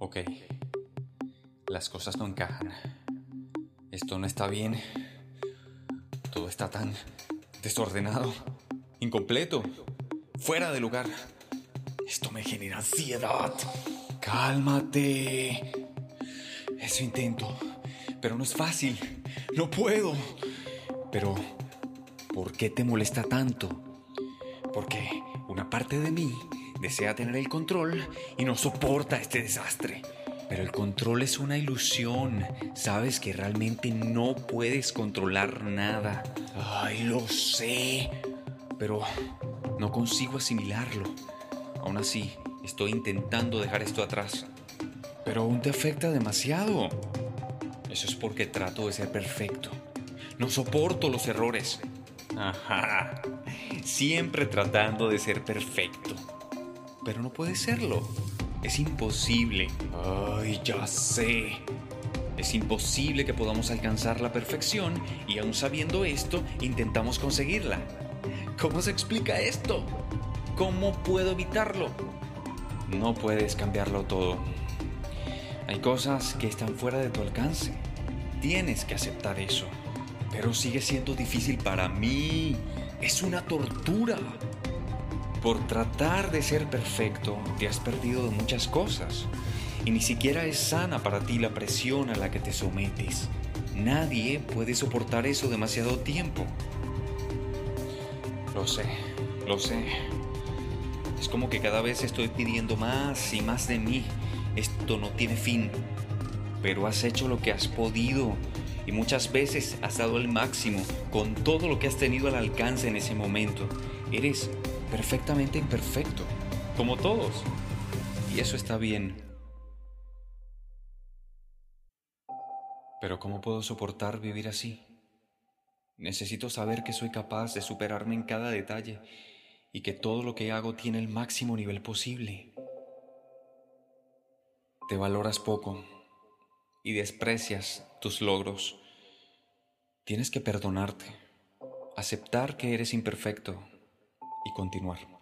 Ok, las cosas no encajan. Esto no está bien. Todo está tan desordenado, incompleto, fuera de lugar. Esto me genera ansiedad. Cálmate. Eso intento, pero no es fácil. No puedo. Pero, ¿por qué te molesta tanto? Porque una parte de mí desea tener el control y no soporta este desastre. Pero el control es una ilusión. Sabes que realmente no puedes controlar nada. Ay, lo sé. Pero no consigo asimilarlo. Aún así, estoy intentando dejar esto atrás. Pero aún te afecta demasiado. Eso es porque trato de ser perfecto. No soporto los errores. Ajá. Siempre tratando de ser perfecto. Pero no puede serlo. Es imposible. Ay, ya sé. Es imposible que podamos alcanzar la perfección y aún sabiendo esto, intentamos conseguirla. ¿Cómo se explica esto? ¿Cómo puedo evitarlo? No puedes cambiarlo todo. Hay cosas que están fuera de tu alcance. Tienes que aceptar eso. Pero sigue siendo difícil para mí. Es una tortura. Por tratar de ser perfecto, te has perdido de muchas cosas. Y ni siquiera es sana para ti la presión a la que te sometes. Nadie puede soportar eso demasiado tiempo. Lo sé, lo sé. Es como que cada vez estoy pidiendo más y más de mí. Esto no tiene fin. Pero has hecho lo que has podido y muchas veces has dado el máximo con todo lo que has tenido al alcance en ese momento. Eres perfectamente imperfecto, como todos. Y eso está bien. Pero ¿cómo puedo soportar vivir así? Necesito saber que soy capaz de superarme en cada detalle y que todo lo que hago tiene el máximo nivel posible. Te valoras poco y desprecias tus logros. Tienes que perdonarte, aceptar que eres imperfecto y continuar.